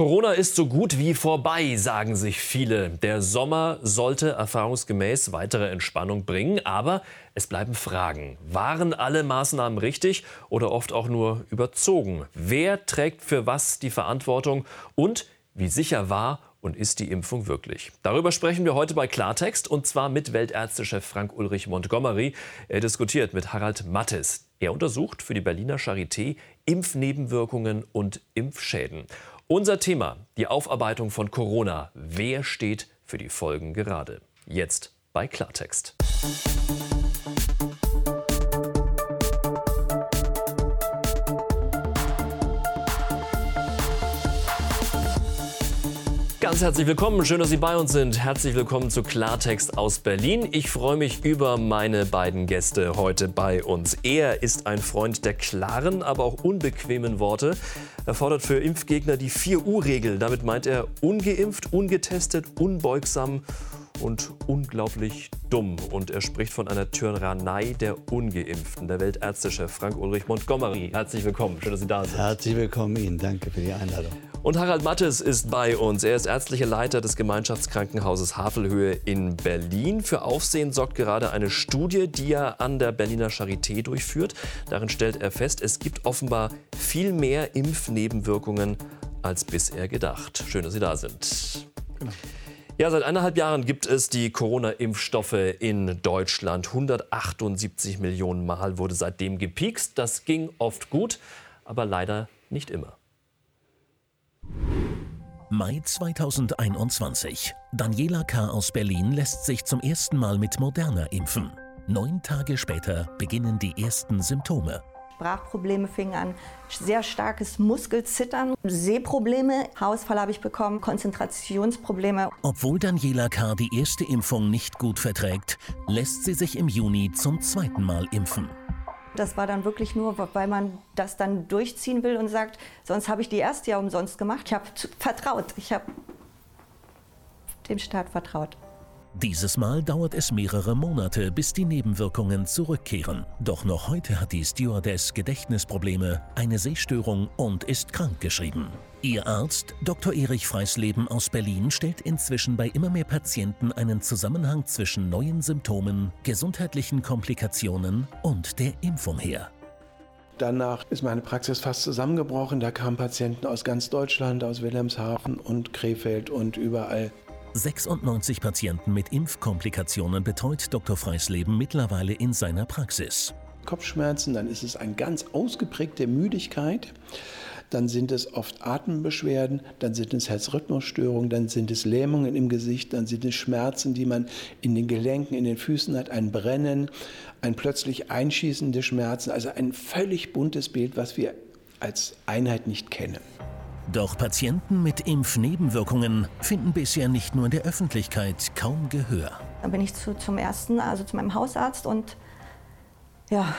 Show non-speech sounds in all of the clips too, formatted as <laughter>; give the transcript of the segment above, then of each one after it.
Corona ist so gut wie vorbei, sagen sich viele. Der Sommer sollte erfahrungsgemäß weitere Entspannung bringen, aber es bleiben Fragen. Waren alle Maßnahmen richtig oder oft auch nur überzogen? Wer trägt für was die Verantwortung und wie sicher war und ist die Impfung wirklich? Darüber sprechen wir heute bei Klartext und zwar mit Weltärztechef Frank Ulrich Montgomery. Er diskutiert mit Harald Mattes. Er untersucht für die Berliner Charité Impfnebenwirkungen und Impfschäden. Unser Thema, die Aufarbeitung von Corona. Wer steht für die Folgen gerade? Jetzt bei Klartext. Ganz herzlich willkommen, schön, dass Sie bei uns sind. Herzlich willkommen zu Klartext aus Berlin. Ich freue mich über meine beiden Gäste heute bei uns. Er ist ein Freund der klaren, aber auch unbequemen Worte. Er fordert für Impfgegner die 4U-Regel. Damit meint er ungeimpft, ungetestet, unbeugsam und unglaublich dumm. Und er spricht von einer Tyrannei der Ungeimpften. Der Weltärztechef Frank Ulrich Montgomery. Herzlich willkommen. Schön, dass Sie da sind. Herzlich willkommen Ihnen. Danke für die Einladung. Und Harald Mattes ist bei uns. Er ist ärztlicher Leiter des Gemeinschaftskrankenhauses Havelhöhe in Berlin. Für Aufsehen sorgt gerade eine Studie, die er an der Berliner Charité durchführt. Darin stellt er fest, es gibt offenbar viel mehr Impfnebenwirkungen als bisher gedacht. Schön, dass Sie da sind. Genau. Ja, seit eineinhalb Jahren gibt es die Corona-Impfstoffe in Deutschland. 178 Millionen Mal wurde seitdem gepiekst. Das ging oft gut, aber leider nicht immer. Mai 2021. Daniela K. aus Berlin lässt sich zum ersten Mal mit Moderna impfen. Neun Tage später beginnen die ersten Symptome. Sprachprobleme fingen an, sehr starkes Muskelzittern, Sehprobleme, Hausfall habe ich bekommen, Konzentrationsprobleme. Obwohl Daniela K. die erste Impfung nicht gut verträgt, lässt sie sich im Juni zum zweiten Mal impfen. Das war dann wirklich nur, weil man das dann durchziehen will und sagt, sonst habe ich die erste ja umsonst gemacht. Ich habe vertraut. Ich habe dem Staat vertraut. Dieses Mal dauert es mehrere Monate, bis die Nebenwirkungen zurückkehren. Doch noch heute hat die Stewardess Gedächtnisprobleme, eine Sehstörung und ist krankgeschrieben. Ihr Arzt, Dr. Erich Freisleben aus Berlin, stellt inzwischen bei immer mehr Patienten einen Zusammenhang zwischen neuen Symptomen, gesundheitlichen Komplikationen und der Impfung her. Danach ist meine Praxis fast zusammengebrochen. Da kamen Patienten aus ganz Deutschland, aus Wilhelmshaven und Krefeld und überall 96 Patienten mit Impfkomplikationen betreut Dr. Freisleben mittlerweile in seiner Praxis. Kopfschmerzen, dann ist es eine ganz ausgeprägte Müdigkeit, dann sind es oft Atembeschwerden, dann sind es Herzrhythmusstörungen, dann sind es Lähmungen im Gesicht, dann sind es Schmerzen, die man in den Gelenken, in den Füßen hat, ein Brennen, ein plötzlich einschießende Schmerzen, also ein völlig buntes Bild, was wir als Einheit nicht kennen. Doch Patienten mit Impfnebenwirkungen finden bisher nicht nur in der Öffentlichkeit kaum Gehör. Da bin ich zu, zum ersten, also zu meinem Hausarzt und ja,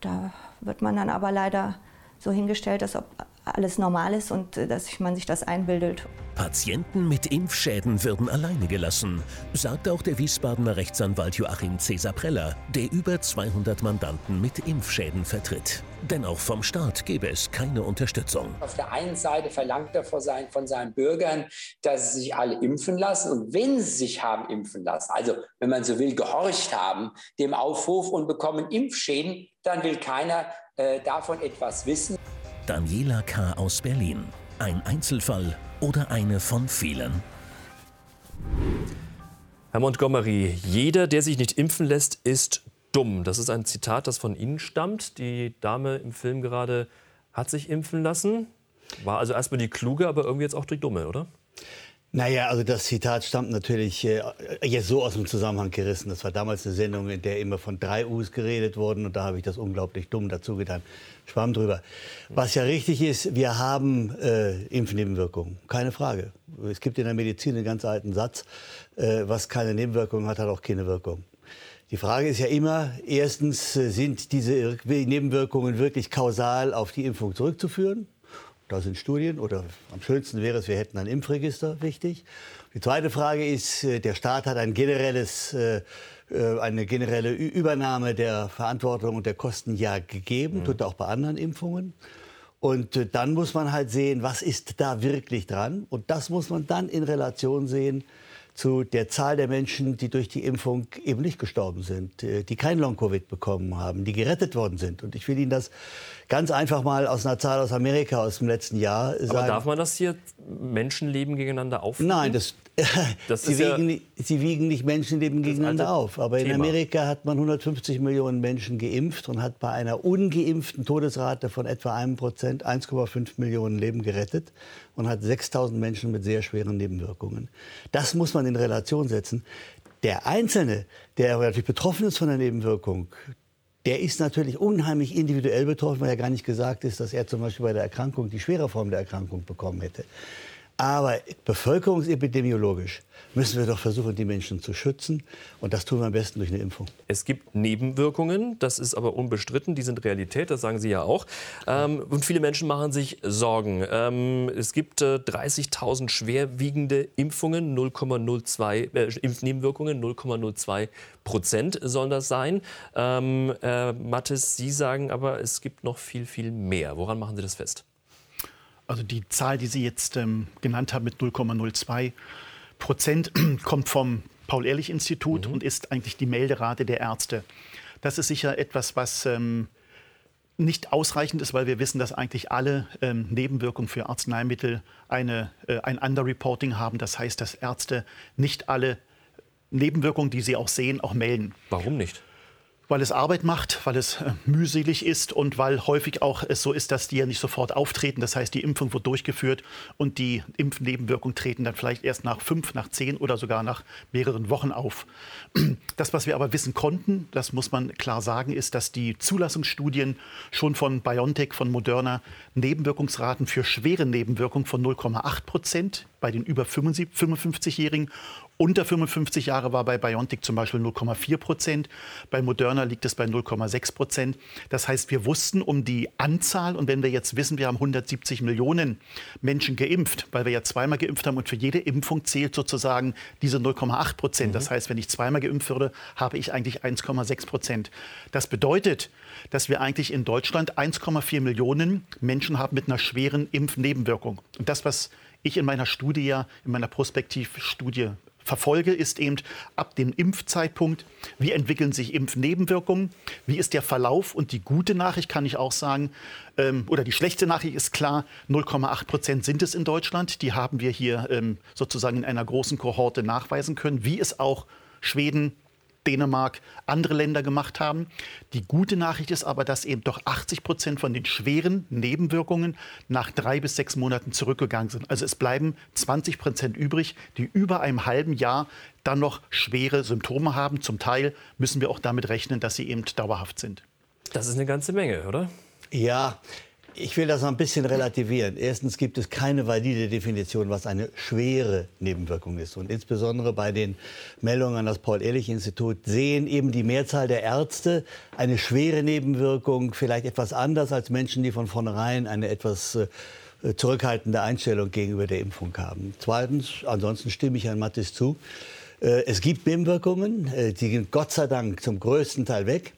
da wird man dann aber leider so hingestellt, als ob alles normal ist und äh, dass man sich das einbildet. Patienten mit Impfschäden werden alleine gelassen, sagt auch der Wiesbadener Rechtsanwalt Joachim Cesar Preller, der über 200 Mandanten mit Impfschäden vertritt. Denn auch vom Staat gäbe es keine Unterstützung. Auf der einen Seite verlangt er von seinen, von seinen Bürgern, dass sie sich alle impfen lassen. Und wenn sie sich haben impfen lassen, also wenn man so will, gehorcht haben, dem Aufruf und bekommen Impfschäden, dann will keiner äh, davon etwas wissen. Daniela K. aus Berlin. Ein Einzelfall oder eine von vielen? Herr Montgomery, jeder, der sich nicht impfen lässt, ist dumm. Das ist ein Zitat, das von Ihnen stammt. Die Dame im Film gerade hat sich impfen lassen. War also erstmal die Kluge, aber irgendwie jetzt auch die Dumme, oder? Naja, also das Zitat stammt natürlich äh, jetzt so aus dem Zusammenhang gerissen. Das war damals eine Sendung, in der immer von drei U's geredet wurden und da habe ich das unglaublich dumm dazu getan. Schwamm drüber. Was ja richtig ist, wir haben äh, Impfnebenwirkungen, keine Frage. Es gibt in der Medizin einen ganz alten Satz, äh, was keine Nebenwirkungen hat, hat auch keine Wirkung. Die Frage ist ja immer, erstens, äh, sind diese Nebenwirkungen wirklich kausal auf die Impfung zurückzuführen? Da sind Studien oder am schönsten wäre es, wir hätten ein Impfregister, wichtig. Die zweite Frage ist, äh, der Staat hat ein generelles, äh, äh, eine generelle Übernahme der Verantwortung und der Kosten ja gegeben, mhm. tut er auch bei anderen Impfungen. Und dann muss man halt sehen, was ist da wirklich dran. Und das muss man dann in Relation sehen zu der Zahl der Menschen, die durch die Impfung eben nicht gestorben sind, äh, die kein Long-Covid bekommen haben, die gerettet worden sind. Und ich will Ihnen das ganz einfach mal aus einer Zahl aus Amerika aus dem letzten Jahr sagen. Aber darf man das hier Menschenleben gegeneinander aufnehmen? Nein, das, Das <laughs> sie, ist ja wiegen, sie wiegen nicht Menschenleben gegeneinander auf. Aber in Thema. Amerika hat man 150 Millionen Menschen geimpft und hat bei einer ungeimpften Todesrate von etwa einem Prozent 1,5 Millionen Leben gerettet und hat 6000 Menschen mit sehr schweren Nebenwirkungen. Das muss man in Relation setzen. Der Einzelne, der natürlich betroffen ist von der Nebenwirkung, der ist natürlich unheimlich individuell betroffen, weil ja gar nicht gesagt ist, dass er zum Beispiel bei der Erkrankung die schwere Form der Erkrankung bekommen hätte. Aber bevölkerungsepidemiologisch müssen wir doch versuchen, die Menschen zu schützen. Und das tun wir am besten durch eine Impfung. Es gibt Nebenwirkungen, das ist aber unbestritten, die sind Realität, das sagen Sie ja auch. Ähm, und viele Menschen machen sich Sorgen. Ähm, es gibt äh, 30.000 schwerwiegende Impfungen, 0,02 äh, Impfnebenwirkungen, 0,02 Prozent sollen das sein. Ähm, äh, Mathis, Sie sagen aber, es gibt noch viel, viel mehr. Woran machen Sie das fest? Also die Zahl, die Sie jetzt ähm, genannt haben mit 0,02 Prozent, <clears throat> kommt vom Paul-Ehrlich-Institut und ist eigentlich die Melderate der Ärzte. Das ist sicher etwas, was ähm, nicht ausreichend ist, weil wir wissen, dass eigentlich alle ähm, Nebenwirkungen für Arzneimittel eine, äh, ein Underreporting haben. Das heißt, dass Ärzte nicht alle Nebenwirkungen, die sie auch sehen, auch melden Warum nicht? Weil es Arbeit macht, weil es äh, mühselig ist und weil häufig auch es so ist, dass die ja nicht sofort auftreten. Das heißt, die Impfung wird durchgeführt und die Impfnebenwirkungen treten dann vielleicht erst nach fünf, nach zehn oder sogar nach mehreren Wochen auf. <clears throat> Das, was wir aber wissen konnten, das muss man klar sagen, ist, dass die Zulassungsstudien schon von BioNTech, von Moderna Nebenwirkungsraten für schwere Nebenwirkungen von 0,8 Prozent bei den über 55-Jährigen unter 55 Jahre war bei BioNTech zum Beispiel 0,4 Prozent. Bei Moderna liegt es bei 0,6 Prozent. Das heißt, wir wussten um die Anzahl. Und wenn wir jetzt wissen, wir haben 170 Millionen Menschen geimpft, weil wir ja zweimal geimpft haben und für jede Impfung zählt sozusagen diese 0,8 Prozent. Das heißt, wenn ich zweimal geimpft würde, habe ich eigentlich 1,6 Prozent. Das bedeutet, dass wir eigentlich in Deutschland 1,4 Millionen Menschen haben mit einer schweren Impfnebenwirkung. Und das, was ich in meiner Studie, ja, in meiner Prospektivstudie verfolge, ist eben ab dem Impfzeitpunkt, wie entwickeln sich Impfnebenwirkungen, wie ist der Verlauf und die gute Nachricht kann ich auch sagen, ähm, oder die schlechte Nachricht ist klar, 0,8 Prozent sind es in Deutschland, die haben wir hier ähm, sozusagen in einer großen Kohorte nachweisen können, wie es auch Schweden, Dänemark, andere Länder gemacht haben. Die gute Nachricht ist aber, dass eben doch 80 Prozent von den schweren Nebenwirkungen nach drei bis sechs Monaten zurückgegangen sind. Also es bleiben 20 Prozent übrig, die über einem halben Jahr dann noch schwere Symptome haben. Zum Teil müssen wir auch damit rechnen, dass sie eben dauerhaft sind. Das ist eine ganze Menge, oder? Ja, ich will das noch ein bisschen relativieren. Erstens gibt es keine valide Definition, was eine schwere Nebenwirkung ist. Und insbesondere bei den Meldungen an das Paul-Ehrlich-Institut sehen eben die Mehrzahl der Ärzte eine schwere Nebenwirkung vielleicht etwas anders als Menschen, die von vornherein eine etwas äh, zurückhaltende Einstellung gegenüber der Impfung haben. Zweitens, ansonsten stimme ich Herrn Mattis zu. Äh, Es gibt Nebenwirkungen, äh, die sind Gott sei Dank zum größten Teil weg.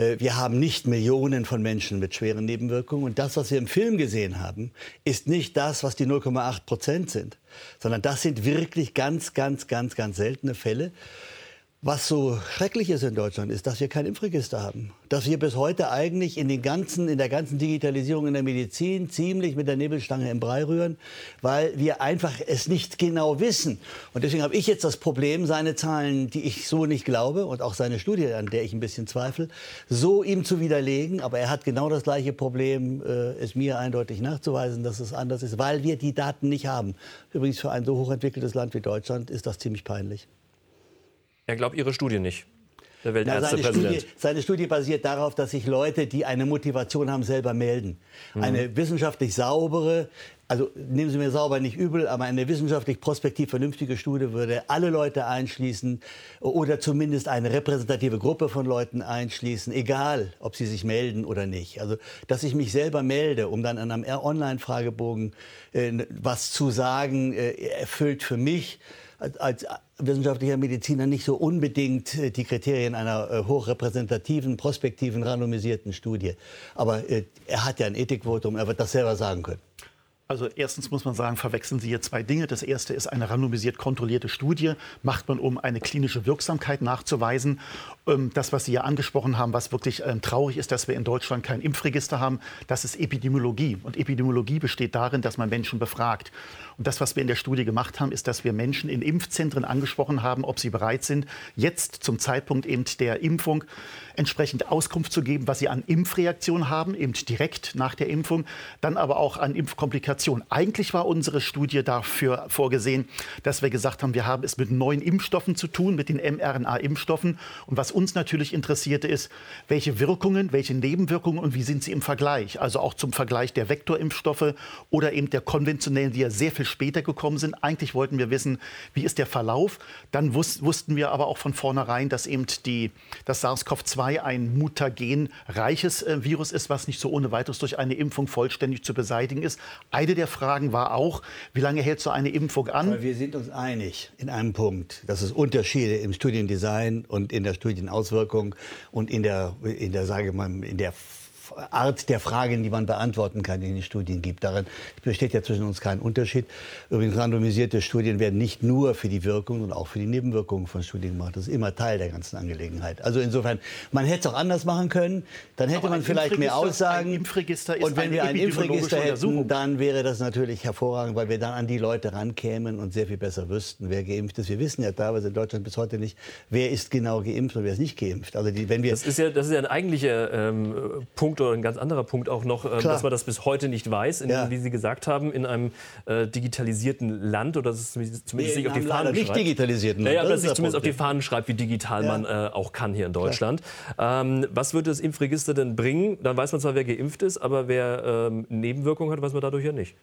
Äh, Wir haben nicht Millionen von Menschen mit schweren Nebenwirkungen. Und das, was wir im Film gesehen haben, ist nicht das, was die 0,8 Prozent sind, sondern das sind wirklich ganz, ganz, ganz, ganz seltene Fälle. Was so schrecklich ist in Deutschland, ist, dass wir kein Impfregister haben. Dass wir bis heute eigentlich in, den ganzen, in der ganzen Digitalisierung in der Medizin ziemlich mit der Nebelstange im Brei rühren, weil wir einfach es nicht genau wissen. Und deswegen habe ich jetzt das Problem, seine Zahlen, die ich so nicht glaube, und auch seine Studie, an der ich ein bisschen zweifle, so ihm zu widerlegen. Aber er hat genau das gleiche Problem, äh, es mir eindeutig nachzuweisen, dass es anders ist, weil wir die Daten nicht haben. Übrigens für ein so hochentwickeltes Land wie Deutschland ist das ziemlich peinlich. Er glaubt Ihre Studie nicht. Der seine, Weltärztepräsident. Studie, seine Studie basiert darauf, dass sich Leute, die eine Motivation haben, selber melden. Eine wissenschaftlich saubere, also nehmen Sie mir sauber nicht übel, aber eine wissenschaftlich prospektiv vernünftige Studie würde alle Leute einschließen oder zumindest eine repräsentative Gruppe von Leuten einschließen, egal ob sie sich melden oder nicht. Also, dass ich mich selber melde, um dann an einem Online-Fragebogen äh, was zu sagen, äh, erfüllt für mich als, wissenschaftlicher Mediziner nicht so unbedingt äh, die Kriterien einer äh, hochrepräsentativen, prospektiven, randomisierten Studie. Aber äh, er hat ja ein Ethikvotum, er wird das selber sagen können. Also erstens muss man sagen, verwechseln Sie hier zwei Dinge. Das erste ist eine randomisiert kontrollierte Studie, macht man, um eine klinische Wirksamkeit nachzuweisen. Ähm, das, was Sie ja angesprochen haben, was wirklich ähm, traurig ist, dass wir in Deutschland kein Impfregister haben, das ist Epidemiologie. Und Epidemiologie besteht darin, dass man Menschen befragt. Das, was wir in der Studie gemacht haben, ist, dass wir Menschen in Impfzentren angesprochen haben, ob sie bereit sind, jetzt zum Zeitpunkt eben der Impfung entsprechend Auskunft zu geben, was sie an Impfreaktionen haben, eben direkt nach der Impfung, dann aber auch an Impfkomplikationen. Eigentlich war unsere Studie dafür vorgesehen, dass wir gesagt haben, wir haben es mit neuen Impfstoffen zu tun, mit den mRNA-Impfstoffen. Und was uns natürlich interessierte, ist, welche Wirkungen, welche Nebenwirkungen und wie sind sie im Vergleich? Also auch zum Vergleich der Vektorimpfstoffe oder eben der konventionellen, die ja sehr viel später gekommen sind. Eigentlich wollten wir wissen, wie ist der Verlauf. Dann wus wussten wir aber auch von vornherein, dass eben die, das SARS-CoV-2 ein mutagenreiches äh, Virus ist, was nicht so ohne weiteres durch eine Impfung vollständig zu beseitigen ist. Eine der Fragen war auch, wie lange hält so eine Impfung an? Weil wir sind uns einig in einem Punkt, dass es Unterschiede im Studiendesign und in der Studienauswirkung und in der, in der, sage mal, in der Art der Fragen, die man beantworten kann, in den Studien gibt. Darin besteht ja zwischen uns kein Unterschied. Übrigens, randomisierte Studien werden nicht nur für die Wirkung, sondern auch für die Nebenwirkungen von Studien gemacht. Das ist immer Teil der ganzen Angelegenheit. Also insofern, man hätte es auch anders machen können. Dann hätte man vielleicht mehr Aussagen. Ein Impfregister ist und wenn wir ein Impfregister hätten, dann wäre das natürlich hervorragend, weil wir dann an die Leute rankämen und sehr viel besser wüssten, wer geimpft ist. Wir wissen ja teilweise in Deutschland bis heute nicht, wer ist genau geimpft und wer ist nicht geimpft. Also die, wenn wir das ist ja das ist ja ein eigentlicher ähm, Punkt oder ein ganz anderer Punkt auch noch, äh, dass man das bis heute nicht weiß, in, ja. wie Sie gesagt haben, in einem äh, digitalisierten Land oder dass es zumindest nee, nicht auf die Fahnen nicht schreibt. digitalisierten Land. Ja, aber dass sich zumindest auf die Fahnen schreibt, wie digital ja. man äh, auch kann hier in Deutschland. Ähm, was würde das Impfregister denn bringen? Dann weiß man zwar, wer geimpft ist, aber wer ähm, Nebenwirkungen hat, weiß man dadurch ja nicht.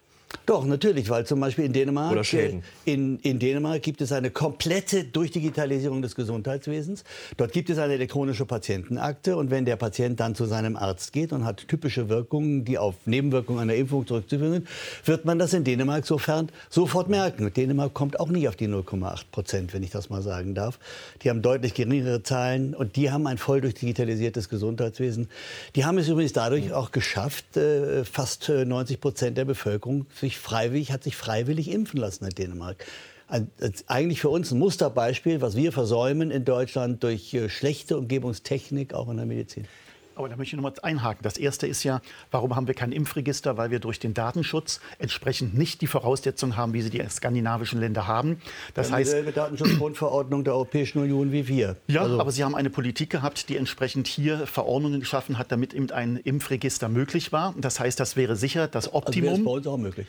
Doch, natürlich, weil zum Beispiel in Dänemark, Oder Schäden. Äh, in, in Dänemark gibt es eine komplette Durchdigitalisierung des Gesundheitswesens. Dort gibt es eine elektronische Patientenakte und wenn der Patient dann zu seinem Arzt geht und hat typische Wirkungen, die auf Nebenwirkungen einer Impfung zurückzuführen sind, wird man das in Dänemark sofern sofort merken. Dänemark kommt auch nicht auf die 0,8 Prozent, wenn ich das mal sagen darf. Die haben deutlich geringere Zahlen und die haben ein voll durchdigitalisiertes Gesundheitswesen. Die haben es übrigens dadurch auch geschafft, äh, fast 90 äh, Prozent der Bevölkerung sich freiwillig, hat sich freiwillig impfen lassen in Dänemark. eigentlich für uns ein Musterbeispiel, was wir versäumen in Deutschland durch äh, schlechte Umgebungstechnik, auch in der Medizin. Aber da möchte ich noch mal einhaken. Das erste ist ja, warum haben wir kein Impfregister? Weil wir durch den Datenschutz entsprechend nicht die Voraussetzungen haben, wie sie die skandinavischen Länder haben. Das heißt, dieselbe Datenschutzgrundverordnung der Europäischen Union wie wir. Ja, also. aber sie haben eine Politik gehabt, die entsprechend hier Verordnungen geschaffen hat, damit eben ein Impfregister möglich war. Das heißt, das wäre sicher das Optimum. Also wäre es bei uns auch möglich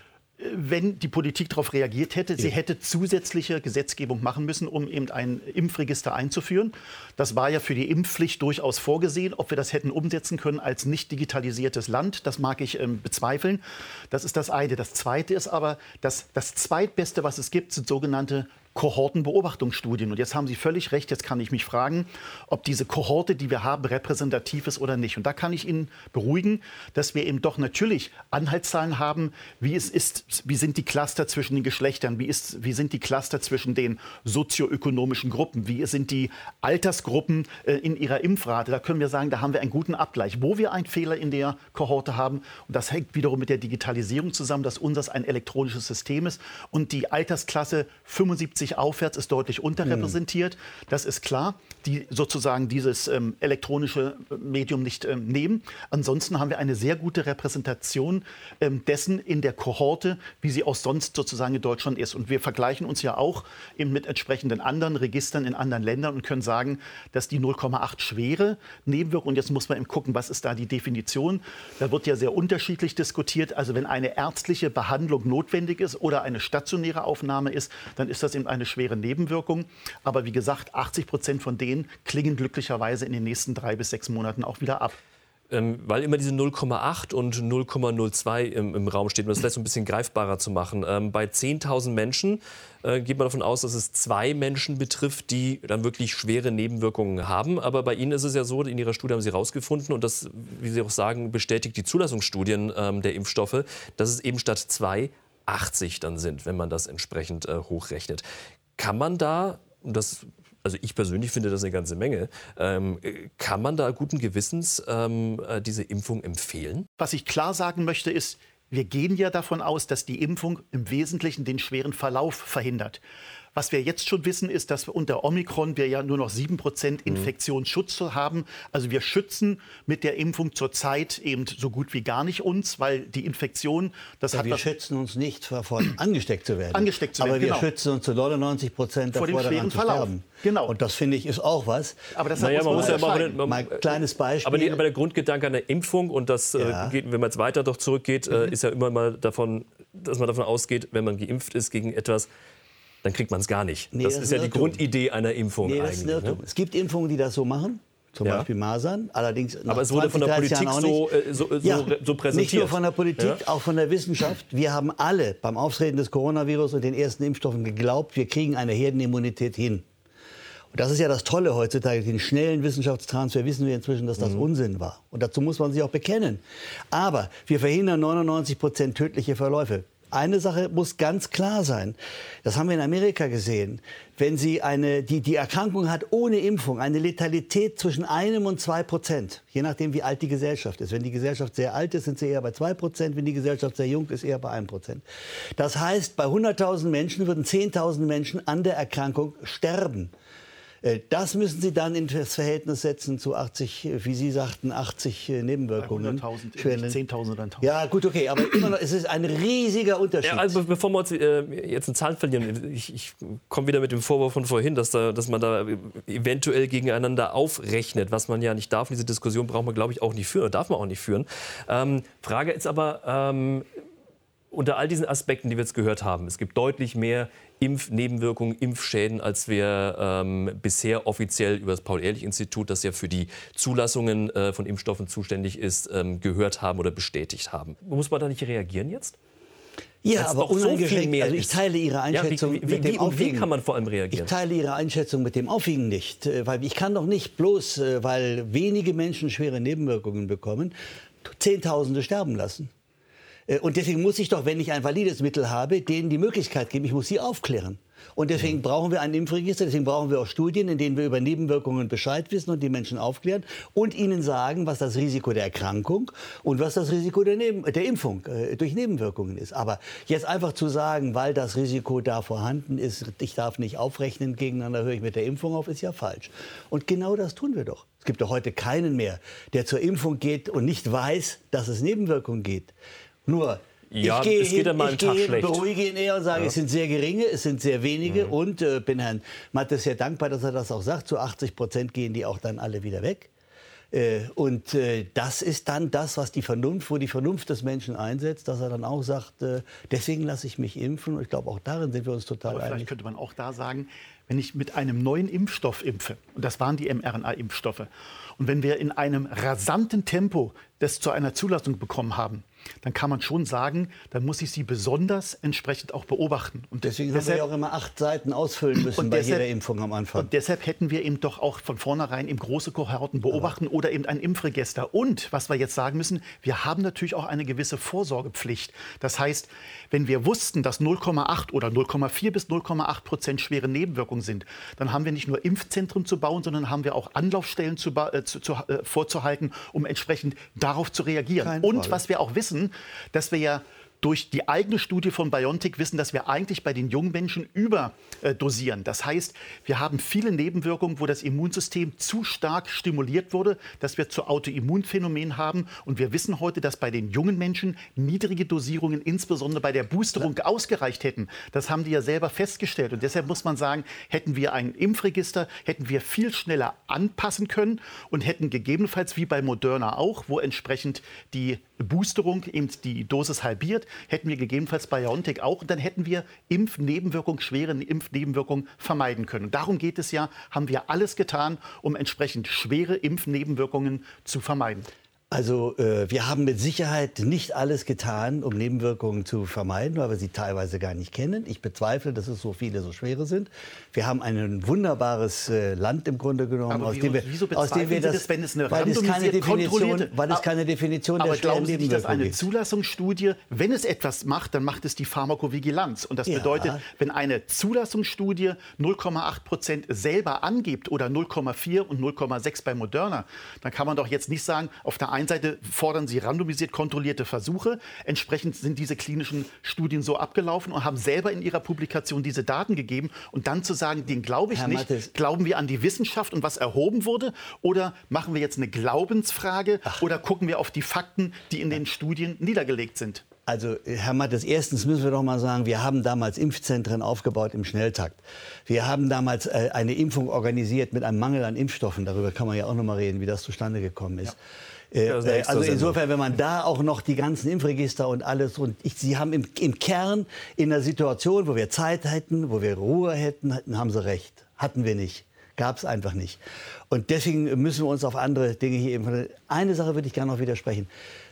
wenn die Politik darauf reagiert hätte. Sie hätte zusätzliche Gesetzgebung machen müssen, um eben ein Impfregister einzuführen. Das war ja für die Impfpflicht durchaus vorgesehen. Ob wir das hätten umsetzen können als nicht digitalisiertes Land, das mag ich ähm, bezweifeln. Das ist das eine. Das zweite ist aber, dass das zweitbeste, was es gibt, sind sogenannte Kohortenbeobachtungsstudien. Und jetzt haben Sie völlig recht, jetzt kann ich mich fragen, ob diese Kohorte, die wir haben, repräsentativ ist oder nicht. Und da kann ich Ihnen beruhigen, dass wir eben doch natürlich Anhaltszahlen haben, wie es ist, wie sind die Cluster zwischen den Geschlechtern, wie, ist, wie sind die Cluster zwischen den sozioökonomischen Gruppen, wie sind die Altersgruppen äh, in ihrer Impfrate. Da können wir sagen, da haben wir einen guten Abgleich. Wo wir einen Fehler in der Kohorte haben, und das hängt wiederum mit der Digitalisierung zusammen, dass unseres ein elektronisches System ist und die Altersklasse 75 60 aufwärts ist deutlich unterrepräsentiert. Mhm. Das ist klar, die sozusagen dieses ähm, elektronische Medium nicht ähm, nehmen. Ansonsten haben wir eine sehr gute Repräsentation ähm, dessen in der Kohorte, wie sie auch sonst sozusagen in Deutschland ist. Und wir vergleichen uns ja auch eben mit entsprechenden anderen Registern in anderen Ländern und können sagen, dass die 0,8 schwere Nebenwirkung, und jetzt muss man eben gucken, was ist da die Definition. Da wird ja sehr unterschiedlich diskutiert. Also wenn eine ärztliche Behandlung notwendig ist oder eine stationäre Aufnahme ist, dann ist das eben eine schwere Nebenwirkung. Aber wie gesagt, 80 Prozent von denen klingen glücklicherweise in den nächsten drei bis sechs Monaten auch wieder ab. ähm, weil immer diese 0,8 und 0,02 im, im, Raum steht, um das vielleicht so ein bisschen greifbarer zu machen. Ähm, bei 10.000 Menschen äh, geht man davon aus, dass es zwei Menschen betrifft, die dann wirklich schwere Nebenwirkungen haben. Aber bei Ihnen ist es ja so, in Ihrer Studie haben Sie herausgefunden, und das, wie Sie auch sagen, bestätigt die Zulassungsstudien ähm, der Impfstoffe, dass es eben statt zwei 80 dann sind, wenn man das entsprechend äh, hochrechnet. Kann man da, das also ich persönlich finde das eine ganze Menge. Ähm, kann man da guten Gewissens ähm, äh, diese Impfung empfehlen? Was ich klar sagen möchte, ist, wir gehen ja davon aus, dass die Impfung im Wesentlichen den schweren Verlauf verhindert. Was wir jetzt schon wissen, ist, dass wir unter Omikron wir ja nur noch 7% mhm. Infektionsschutz haben. Also wir schützen mit der Impfung zurzeit eben so gut wie gar nicht uns, weil die Infektion, das ja, hat... Wir schützen uns nicht davon, <clears throat> angesteckt zu werden. Angesteckt zu werden, Aber wir genau. schützen uns zu 99 Prozent davor, Vor dem schweren Verlauf. sterben. Genau. Und das finde ich ist auch was. Aber das naja, man muss ja mal ein, ein kleines Beispiel. Aber, die, aber, der Grundgedanke einer Impfung und das äh, ja. geht, wenn man jetzt weiter doch zurückgeht, äh, mhm. ist ja immer mal davon, dass man davon ausgeht, wenn man geimpft ist gegen etwas, dann kriegt man es gar nicht. Nee, das, das, ist ja die Grundidee einer Impfung nee, eigentlich. Ne? Es gibt Impfungen, die das so machen. Zum ja. Beispiel Masern. Allerdings Aber es wurde 20, von der Politik so, äh, so, so, ja, so, präsentiert. Nicht nur von der Politik, ja? auch von der Wissenschaft. Wir haben alle beim Auftreten des Coronavirus und den ersten Impfstoffen geglaubt, wir kriegen eine Herdenimmunität hin. Und das ist ja das Tolle heutzutage. Den schnellen Wissenschaftstransfer wissen wir inzwischen, dass das mhm. Unsinn war. Und dazu muss man sich auch bekennen. Aber wir verhindern 99 Prozent tödliche Verläufe. Eine Sache muss ganz klar sein. Das haben wir in Amerika gesehen. Wenn sie eine, die, die Erkrankung hat ohne Impfung, eine Letalität zwischen einem und zwei Prozent, je nachdem, wie alt die Gesellschaft ist. Wenn die Gesellschaft sehr alt ist, sind sie eher bei zwei Prozent. Wenn die Gesellschaft sehr jung ist, eher bei einem Prozent. Das heißt, bei 100.000 Menschen würden 10.000 Menschen an der Erkrankung sterben. Äh, das müssen Sie dann in das Verhältnis setzen zu 80, wie Sie sagten, 80 äh, Nebenwirkungen. 100.000, 10.000 oder 1.000. Ja, gut, okay, aber immer noch, es ist ein riesiger Unterschied. Ja, also bevor wir uns äh, jetzt eine Zahl verlieren, ich, ich komme wieder mit dem Vorwurf von vorhin, dass, da, dass man da eventuell gegeneinander aufrechnet, was man ja nicht darf. Diese Diskussion braucht man, glaube ich, auch nicht führen, darf man auch nicht führen. Ähm, Frage ist aber, ähm, unter all diesen Aspekten, die wir jetzt gehört haben, es gibt deutlich mehr Impfnebenwirkungen, Impfschäden, als wir ähm, bisher offiziell über das Paul-Ehrlich-Institut, das ja für die Zulassungen äh, von Impfstoffen zuständig ist, ähm, gehört haben oder bestätigt haben. Muss man da nicht reagieren jetzt? Ja, Weil's aber uneingeschränkt. So also ich teile Ihre Einschätzung ja, wie, wie, mit dem wie, Aufwiegen. Wie kann man vor allem reagieren? Ich teile Ihre Einschätzung mit dem Aufwiegen nicht, äh, weil ich kann doch nicht bloß, äh, weil wenige Menschen schwere Nebenwirkungen bekommen, Zehntausende sterben lassen. Äh, und deswegen muss ich doch, wenn ich ein valides Mittel habe, denen die Möglichkeit geben, ich muss sie aufklären. Und deswegen mhm. brauchen wir ein Impfregister, deswegen brauchen wir auch Studien, in denen wir über Nebenwirkungen Bescheid wissen und die Menschen aufklären und ihnen sagen, was das Risiko der Erkrankung und was das Risiko der, Neben der Impfung äh, durch Nebenwirkungen ist. Aber jetzt einfach zu sagen, weil das Risiko da vorhanden ist, ich darf nicht aufrechnen, gegeneinander höre ich mit der Impfung auf, ist ja falsch. Und genau das tun wir doch. Es gibt doch heute keinen mehr, der zur Impfung geht und nicht weiß, dass es Nebenwirkungen gibt. Nur ja, ich gehe es geht hin, mal einen Tag hin, schlecht. beruhige ihn eher und sage, ja. es sind sehr geringe, es sind sehr wenige mhm. und äh, bin Herrn Mattes sehr dankbar, dass er das auch sagt. Zu 80 Prozent gehen die auch dann alle wieder weg. Äh, und äh, das ist dann das, was die Vernunft, wo die Vernunft des Menschen einsetzt, dass er dann auch sagt, äh, deswegen lasse ich mich impfen. Und ich glaube, auch darin sind wir uns total Aber einig. Vielleicht könnte man auch da sagen, wenn ich mit einem neuen Impfstoff impfe, und das waren die mRNA-Impfstoffe, und wenn wir in einem rasanten Tempo das zu einer Zulassung bekommen haben, dann kann man schon sagen, dann muss ich sie besonders entsprechend auch beobachten. Und deswegen deshalb, haben wir ja auch immer acht Seiten ausfüllen müssen bei deshalb, jeder Impfung am Anfang. Und deshalb hätten wir eben doch auch von vornherein eben große Kohorten beobachten Aber. oder eben ein Impfregister. Und was wir jetzt sagen müssen, wir haben natürlich auch eine gewisse Vorsorgepflicht. Das heißt, wenn wir wussten, dass 0,8 oder 0,4 bis 0,8 Prozent schwere Nebenwirkungen sind, dann haben wir nicht nur Impfzentren zu bauen, sondern haben wir auch Anlaufstellen zu, äh, zu, zu, äh, vorzuhalten, um entsprechend darauf zu reagieren. Kein Und Fall. was wir auch wissen, dass wir ja durch die eigene Studie von BioNTech wissen, dass wir eigentlich bei den jungen Menschen überdosieren. Das heißt, wir haben viele Nebenwirkungen, wo das Immunsystem zu stark stimuliert wurde, dass wir zu Autoimmunphänomenen haben. Und wir wissen heute, dass bei den jungen Menschen niedrige Dosierungen, insbesondere bei der Boosterung, ausgereicht hätten. Das haben die ja selber festgestellt. Und deshalb muss man sagen, hätten wir ein Impfregister, hätten wir viel schneller anpassen können und hätten gegebenenfalls, wie bei Moderna auch, wo entsprechend die Boosterung eben die Dosis halbiert, hätten wir gegebenenfalls bei BioNTech auch. Und dann hätten wir Impfnebenwirkungen, schwere Impfnebenwirkungen vermeiden können. darum geht es ja, haben wir alles getan, um entsprechend schwere Impfnebenwirkungen zu vermeiden. Also äh, wir haben mit Sicherheit nicht alles getan, um Nebenwirkungen zu vermeiden, weil wir sie teilweise gar nicht kennen. Ich bezweifle, dass es so viele, so schwere sind. Wir haben ein wunderbares äh, Land im Grunde genommen, aus dem wir, wieso aus dem wir das, das, wenn es eine weil es keine Definition, weil es keine Definition aber der glauben Sie nicht, dass eine. Zulassungsstudie, wenn es etwas macht, dann macht es die Pharmakovigilanz. Und das Ja. bedeutet, wenn eine Zulassungsstudie 0,8 Prozent selber angibt oder 0,4 und 0,6 bei Moderna, dann kann man doch jetzt nicht sagen, auf der einen Seite fordern Sie randomisiert kontrollierte Versuche. Entsprechend sind diese klinischen Studien so abgelaufen und haben selber in ihrer Publikation diese Daten gegeben. Und dann zu sagen, den glaube ich Herr nicht, Mattes. glauben wir an die Wissenschaft und was erhoben wurde? Oder machen wir jetzt eine Glaubensfrage oder gucken wir auf die Fakten, die in den Studien niedergelegt sind? Also, Herr Mattes, erstens müssen wir doch mal sagen, wir haben damals Impfzentren aufgebaut im Schnelltakt. Wir haben damals äh, eine Impfung organisiert mit einem Mangel an Impfstoffen. Darüber kann man ja auch noch mal reden, wie das zustande gekommen ist. Ja, äh, extra also insofern, wenn man da auch noch die ganzen Impfregister und alles und ich, Sie haben im, im Kern in der Situation, wo wir Zeit hätten, wo wir Ruhe hätten, haben Sie recht. Hatten wir nicht. Gab es einfach nicht. Und deswegen müssen wir uns auf andere Dinge hier eben. Eine Sache würde ich gerne noch widersprechen.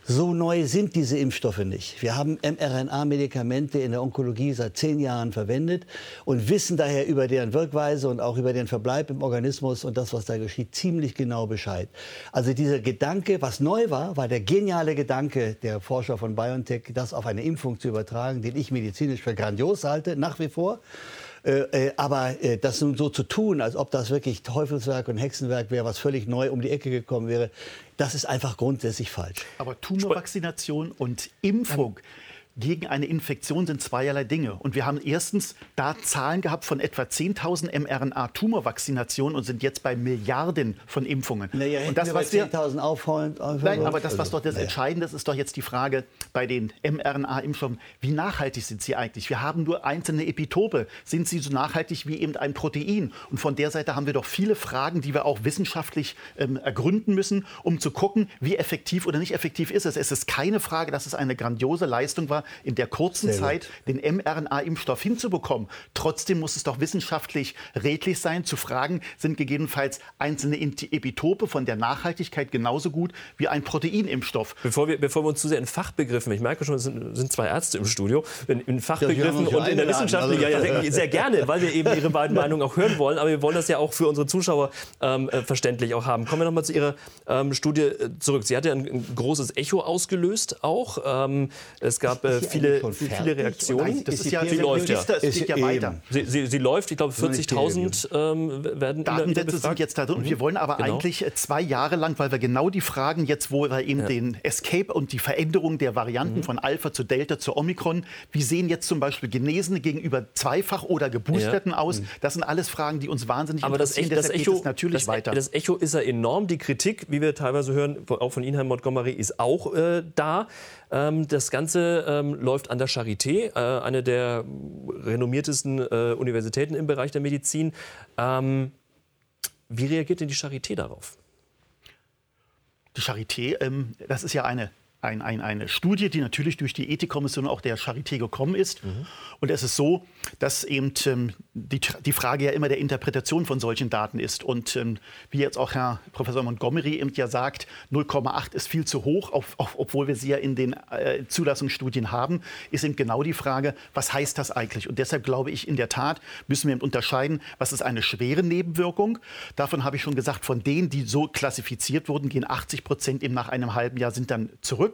So neu sind diese Impfstoffe nicht. Wir haben mRNA-Medikamente in der Onkologie seit zehn Jahren verwendet und wissen daher über deren Wirkweise und auch über den Verbleib im Organismus und das, was da geschieht, ziemlich genau Bescheid. Also dieser Gedanke, was neu war, war der geniale Gedanke der Forscher von BioNTech, das auf eine Impfung zu übertragen, den ich medizinisch für grandios halte, nach wie vor. Äh, äh, aber äh, das nun so zu tun, als ob das wirklich Teufelswerk und Hexenwerk wäre, was völlig neu um die Ecke gekommen wäre, das ist einfach grundsätzlich falsch. Aber Tumorvakzination und Impfung gegen eine Infektion sind zweierlei Dinge. Und wir haben erstens da Zahlen gehabt von etwa 10.000 mRNA-Tumorvaccinationen und sind jetzt bei Milliarden von Impfungen. Naja, und das, was wir, 10.000 aufholen, Nein, aber das, was also, doch das naja. Entscheidende ist, ist doch jetzt die Frage bei den mRNA-Impfstoffen. Wie nachhaltig sind sie eigentlich? Wir haben nur einzelne Epitope. Sind sie so nachhaltig wie eben ein Protein? Und von der Seite haben wir doch viele Fragen, die wir auch wissenschaftlich ähm, ergründen müssen, um zu gucken, wie effektiv oder nicht effektiv ist es. Es ist keine Frage, dass es eine grandiose Leistung war, in der kurzen Sehr gut. Zeit den mRNA-Impfstoff hinzubekommen. Trotzdem muss es doch wissenschaftlich redlich sein, zu fragen, sind gegebenenfalls einzelne Epitope von der Nachhaltigkeit genauso gut wie ein Proteinimpfstoff. Bevor wir, bevor wir uns zu sehr in Fachbegriffen, ich merke schon, es sind, sind zwei Ärzte im Studio, in, in Fachbegriffen ja und in der Wissenschaft, also- ja, ja, sehr, sehr gerne, weil wir eben Ihre beiden Meinungen auch hören wollen, aber wir wollen das ja auch für unsere Zuschauer ähm, äh, verständlich auch haben. Kommen wir nochmal zu Ihrer ähm, Studie äh, zurück. Sie hat ja ein, ein großes Echo ausgelöst auch. Ähm, es gab äh, Die viele, viele? Reaktionen. Das Ist die ja, Sie läuft ja. Es geht ja weiter. Sie, sie, sie läuft, ich glaube, nicht 40.000 ähm, werden Datensätze sind jetzt da drin. Und wir wollen aber Genau. eigentlich äh, zwei Jahre lang, weil wir genau die Fragen jetzt, wo wir eben den Escape und die Veränderung der Mhm. Varianten von Alpha zu Delta zu Omikron, wie sehen jetzt zum Beispiel Genesene gegenüber Zweifach- oder Geboosterten aus? Das sind alles Fragen, die uns wahnsinnig Mhm. Aber das, interessieren. Ech- das, Echo, geht es natürlich das, weiter. das Echo ist ja enorm. Die Kritik, wie wir teilweise hören, auch von Ihnen, Herr Montgomery, ist auch äh, da. Ähm, das Ganze ähm, läuft an der Charité, äh, eine der renommiertesten äh, Universitäten im Bereich der Medizin. Ähm, wie reagiert denn die Charité darauf? Die Charité, das ist ja eine, ein, ein, eine Studie, die natürlich durch die Ethikkommission auch der Charité gekommen ist. Und es ist so, dass eben ähm, die, die Frage ja immer der Interpretation von solchen Daten ist. Und ähm, wie jetzt auch Herr Professor Montgomery eben ja sagt, 0,8 ist viel zu hoch, auf, auf, obwohl wir sie ja in den äh, Zulassungsstudien haben, ist eben genau die Frage, was heißt das eigentlich? Und deshalb glaube ich, in der Tat müssen wir eben unterscheiden, was ist eine schwere Nebenwirkung. Davon habe ich schon gesagt, von denen, die so klassifiziert wurden, gehen 80 Prozent eben nach einem halben Jahr sind dann zurück.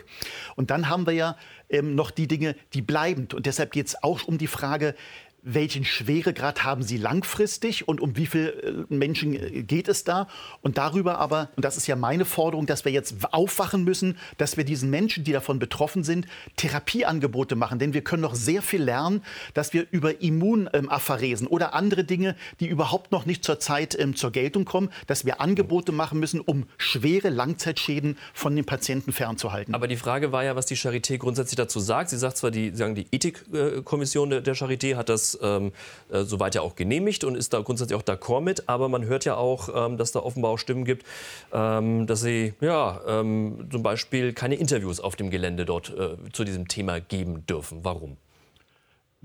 Und dann haben wir ja ähm, noch die Dinge, die bleibend. Und deshalb geht es auch um die Frage, welchen Schweregrad haben Sie langfristig und um wie viele äh, Menschen äh, geht es da? Und darüber aber, und das ist ja meine Forderung, dass wir jetzt aufwachen müssen, dass wir diesen Menschen, die davon betroffen sind, Therapieangebote machen. Denn wir können noch sehr viel lernen, dass wir über Immunapharesen oder andere Dinge, die überhaupt noch nicht zur Zeit ähm, zur Geltung kommen, dass wir Angebote machen müssen, um schwere Langzeitschäden von den Patienten fernzuhalten. Aber die Frage war ja, was die Charité grundsätzlich dazu sagt. Sie sagt zwar, die, sagen, die Ethikkommission der, der Charité hat das ähm, äh, soweit ja auch genehmigt und ist da grundsätzlich auch d'accord mit. Aber man hört ja auch, ähm, dass da offenbar auch Stimmen gibt, ähm, dass sie ja, ähm, zum Beispiel keine Interviews auf dem Gelände dort äh, zu diesem Thema geben dürfen. Warum?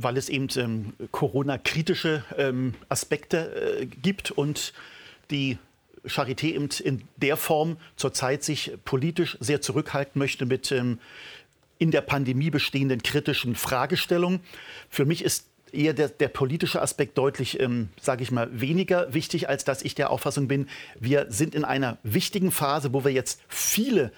weil es eben ähm, Corona-kritische Aspekte äh, gibt und die Charité in der Form zurzeit sich politisch sehr zurückhalten möchte mit ähm, in der Pandemie bestehenden kritischen Fragestellungen. Für mich ist eher der, der politische Aspekt deutlich, ähm, sage ich mal, weniger wichtig, als dass ich der Auffassung bin, wir sind in einer wichtigen Phase, wo wir jetzt viele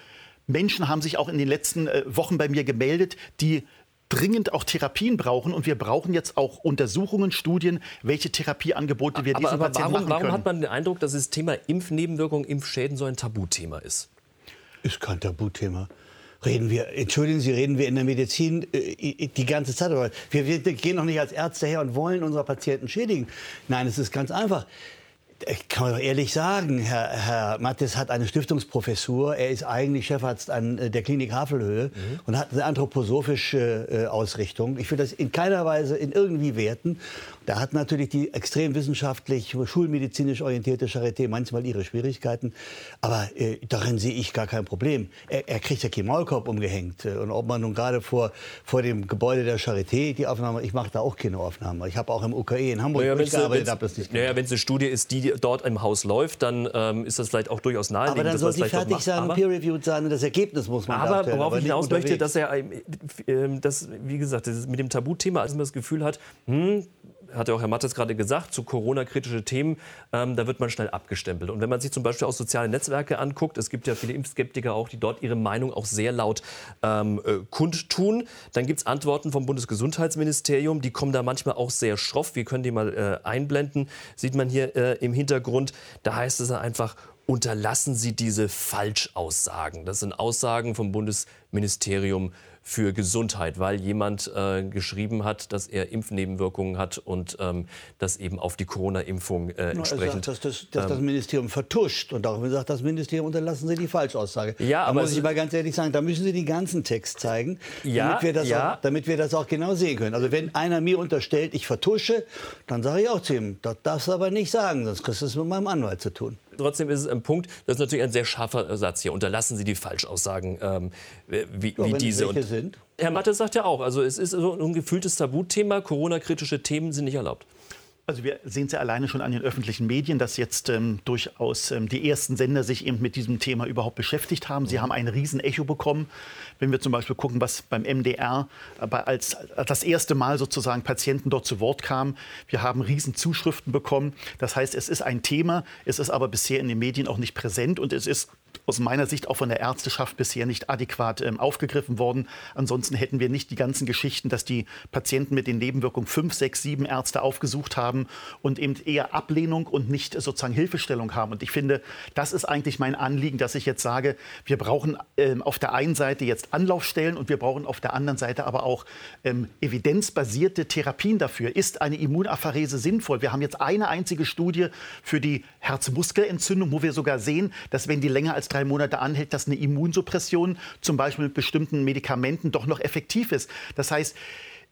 Menschen haben sich auch in den letzten äh, Wochen bei mir gemeldet, die dringend auch Therapien brauchen und wir brauchen jetzt auch Untersuchungen, Studien, welche Therapieangebote wir aber, diesen aber Patienten warum, machen warum können. hat man den Eindruck, dass das Thema Impfnebenwirkungen, Impfschäden so ein Tabuthema ist? Ist kein Tabuthema. Reden wir, entschuldigen Sie, reden wir in der Medizin äh, die ganze Zeit. Wir, wir gehen doch nicht als Ärzte her und wollen unsere Patienten schädigen. Nein, es ist ganz einfach. Ich kann man doch ehrlich sagen, Herr, Herr Mattes hat eine Stiftungsprofessur. Er ist eigentlich Chefarzt an äh, der Klinik Havelhöhe mhm. und hat eine anthroposophische äh, Ausrichtung. Ich will das in keiner Weise in irgendwie werten. Da hat natürlich die extrem wissenschaftlich, schulmedizinisch orientierte Charité manchmal ihre Schwierigkeiten. Aber äh, darin sehe ich gar kein Problem. Er, er kriegt ja keinen Maulkorb umgehängt. Äh, und ob man nun gerade vor, vor dem Gebäude der Charité die Aufnahme, ich mache da auch keine Aufnahme. Ich habe auch im UKE in Hamburg naja, gearbeitet, habe das nicht Naja, wenn es eine Studie ist, die dort im Haus läuft, dann ähm, ist das vielleicht auch durchaus naheliegend. Aber dann soll sie fertig sein, peer-reviewed sein und das Ergebnis muss man Aber darstellen, worauf aber ich hinaus nicht möchte, unterwegs. dass er, äh, das, wie gesagt, das mit dem Tabuthema, als man das Gefühl hat, hm, hat ja auch Herr Mattes gerade gesagt, zu Corona-kritische Themen, ähm, da wird man schnell abgestempelt. Und wenn man sich zum Beispiel auch soziale Netzwerke anguckt, es gibt ja viele Impfskeptiker auch, die dort ihre Meinung auch sehr laut ähm, äh, kundtun, dann gibt es Antworten vom Bundesgesundheitsministerium, die kommen da manchmal auch sehr schroff. Wir können die mal äh, einblenden, sieht man hier äh, im Hintergrund. Da heißt es einfach, unterlassen Sie diese Falschaussagen. Das sind Aussagen vom Bundesministerium für Gesundheit, weil jemand äh, geschrieben hat, dass er Impfnebenwirkungen hat und ähm, das eben auf die Corona-Impfung äh, entsprechend. sagt, dass das, dass das Ministerium vertuscht. Und darum sagt das Ministerium, unterlassen Sie die Falschaussage. Ja, da aber muss ich mal ganz ehrlich sagen, da müssen Sie den ganzen Text zeigen, Ja, damit, wir das ja. auch, damit wir das auch genau sehen können. Also wenn einer mir unterstellt, ich vertusche, dann sage ich auch zu ihm, das darfst du aber nicht sagen, sonst kriegst du es mit meinem Anwalt zu tun. Trotzdem ist es ein Punkt, das ist natürlich ein sehr scharfer Satz hier. Unterlassen Sie die Falschaussagen ähm, wie, Ja, wie diese. Und sind. Herr Mattes sagt ja auch, also es ist so ein gefühltes Tabuthema. Corona-kritische Themen sind nicht erlaubt. Also wir sehen es ja alleine schon an den öffentlichen Medien, dass jetzt ähm, durchaus ähm, die ersten Sender sich eben mit diesem Thema überhaupt beschäftigt haben. Sie haben ein Riesenecho bekommen. Wenn wir zum Beispiel gucken, was beim MDR äh, als, als das erste Mal sozusagen Patienten dort zu Wort kamen. Wir haben Riesenzuschriften bekommen. Das heißt, es ist ein Thema, es ist aber bisher in den Medien auch nicht präsent und es ist aus meiner Sicht auch von der Ärzteschaft bisher nicht adäquat ähm, aufgegriffen worden. Ansonsten hätten wir nicht die ganzen Geschichten, dass die Patienten mit den Nebenwirkungen fünf, sechs, sieben Ärzte aufgesucht haben und eben eher Ablehnung und nicht sozusagen Hilfestellung haben. Und ich finde, das ist eigentlich mein Anliegen, dass ich jetzt sage, wir brauchen ähm, auf der einen Seite jetzt Anlaufstellen und wir brauchen auf der anderen Seite aber auch ähm, evidenzbasierte Therapien dafür. Ist eine Immunapharese sinnvoll? Wir haben jetzt eine einzige Studie für die Herzmuskelentzündung, wo wir sogar sehen, dass wenn die länger als drei Monate anhält, dass eine Immunsuppression zum Beispiel mit bestimmten Medikamenten doch noch effektiv ist. Das heißt,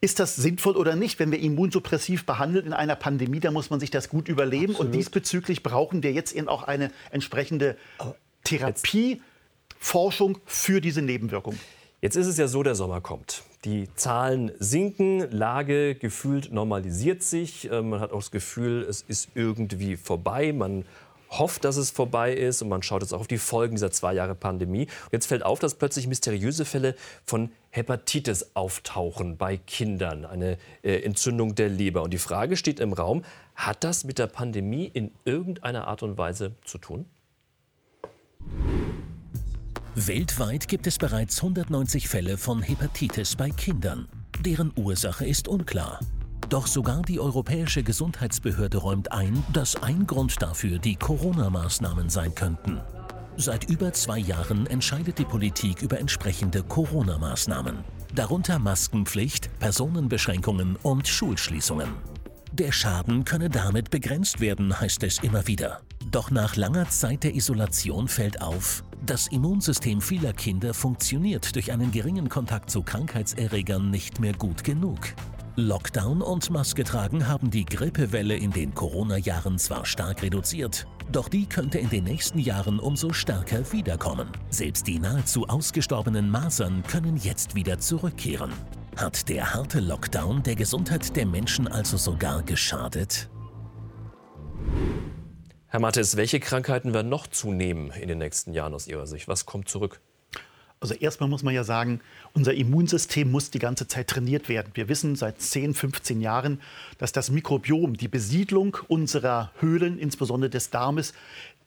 ist das sinnvoll oder nicht? Wenn wir immunsuppressiv behandeln in einer Pandemie, dann muss man sich das gut überleben. Und diesbezüglich brauchen wir jetzt eben auch eine entsprechende Therapieforschung für diese Nebenwirkung. Jetzt ist es ja so, der Sommer kommt. Die Zahlen sinken, Lage gefühlt normalisiert sich. Äh, Man hat auch das Gefühl, es ist irgendwie vorbei. Man hofft, dass es vorbei ist und man schaut jetzt auch auf die Folgen dieser zwei Jahre Pandemie. Jetzt fällt auf, dass plötzlich mysteriöse Fälle von Hepatitis auftauchen bei Kindern, eine äh, Entzündung der Leber. Und die Frage steht im Raum, hat das mit der Pandemie in irgendeiner Art und Weise zu tun? Weltweit gibt es bereits 190 Fälle von Hepatitis bei Kindern. Deren Ursache ist unklar. Doch sogar die Europäische Gesundheitsbehörde räumt ein, dass ein Grund dafür die Corona-Maßnahmen sein könnten. Seit über zwei Jahren entscheidet die Politik über entsprechende Corona-Maßnahmen. Darunter Maskenpflicht, Personenbeschränkungen und Schulschließungen. Der Schaden könne damit begrenzt werden, heißt es immer wieder. Doch nach langer Zeit der Isolation fällt auf, das Immunsystem vieler Kinder funktioniert durch einen geringen Kontakt zu Krankheitserregern nicht mehr gut genug. Lockdown und Maske tragen haben die Grippewelle in den Corona-Jahren zwar stark reduziert, doch die könnte in den nächsten Jahren umso stärker wiederkommen. Selbst die nahezu ausgestorbenen Masern können jetzt wieder zurückkehren. Hat der harte Lockdown der Gesundheit der Menschen also sogar geschadet? Herr Mattes, welche Krankheiten werden noch zunehmen in den nächsten Jahren aus Ihrer Sicht? Was kommt zurück? Also erstmal muss man ja sagen, unser Immunsystem muss die ganze Zeit trainiert werden. Wir wissen seit 10, 15 Jahren, dass das Mikrobiom, die Besiedlung unserer Höhlen, insbesondere des Darmes,